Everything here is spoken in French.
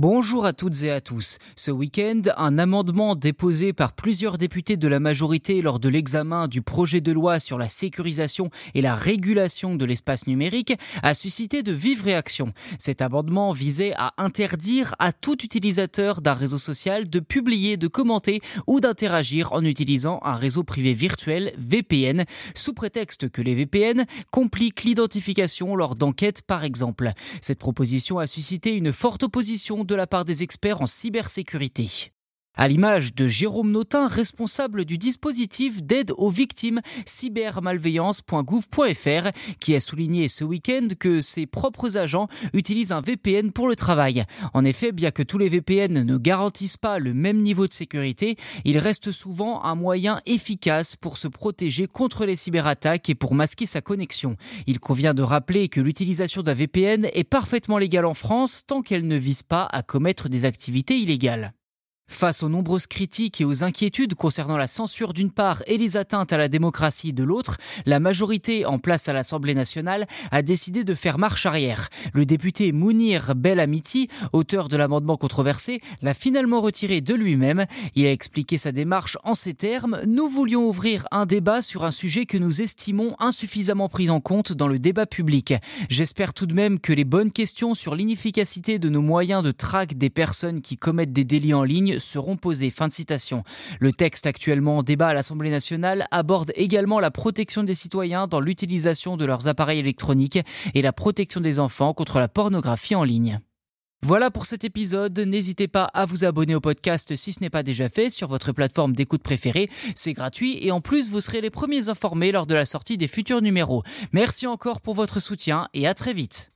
Bonjour à toutes et à tous. Ce week-end, un amendement déposé par plusieurs députés de la majorité lors de l'examen du projet de loi sur la sécurisation et la régulation de l'espace numérique a suscité de vives réactions. Cet amendement visait à interdire à tout utilisateur d'un réseau social de publier, de commenter ou d'interagir en utilisant un réseau privé virtuel VPN, sous prétexte que les VPN compliquent l'identification lors d'enquêtes par exemple. Cette proposition a suscité une forte opposition de la part des experts en cybersécurité à l'image de Jérôme Notin, responsable du dispositif d'aide aux victimes cybermalveillance.gouv.fr, qui a souligné ce week-end que ses propres agents utilisent un VPN pour le travail. En effet, bien que tous les VPN ne garantissent pas le même niveau de sécurité, il reste souvent un moyen efficace pour se protéger contre les cyberattaques et pour masquer sa connexion. Il convient de rappeler que l'utilisation d'un VPN est parfaitement légale en France tant qu'elle ne vise pas à commettre des activités illégales. Face aux nombreuses critiques et aux inquiétudes concernant la censure d'une part et les atteintes à la démocratie de l'autre, la majorité en place à l'Assemblée nationale a décidé de faire marche arrière. Le député Mounir Belamiti, auteur de l'amendement controversé, l'a finalement retiré de lui-même. Il a expliqué sa démarche en ces termes Nous voulions ouvrir un débat sur un sujet que nous estimons insuffisamment pris en compte dans le débat public. J'espère tout de même que les bonnes questions sur l'inefficacité de nos moyens de traque des personnes qui commettent des délits en ligne seront posées. Fin de citation. Le texte actuellement en débat à l'Assemblée nationale aborde également la protection des citoyens dans l'utilisation de leurs appareils électroniques et la protection des enfants contre la pornographie en ligne. Voilà pour cet épisode. N'hésitez pas à vous abonner au podcast si ce n'est pas déjà fait sur votre plateforme d'écoute préférée. C'est gratuit et en plus vous serez les premiers informés lors de la sortie des futurs numéros. Merci encore pour votre soutien et à très vite.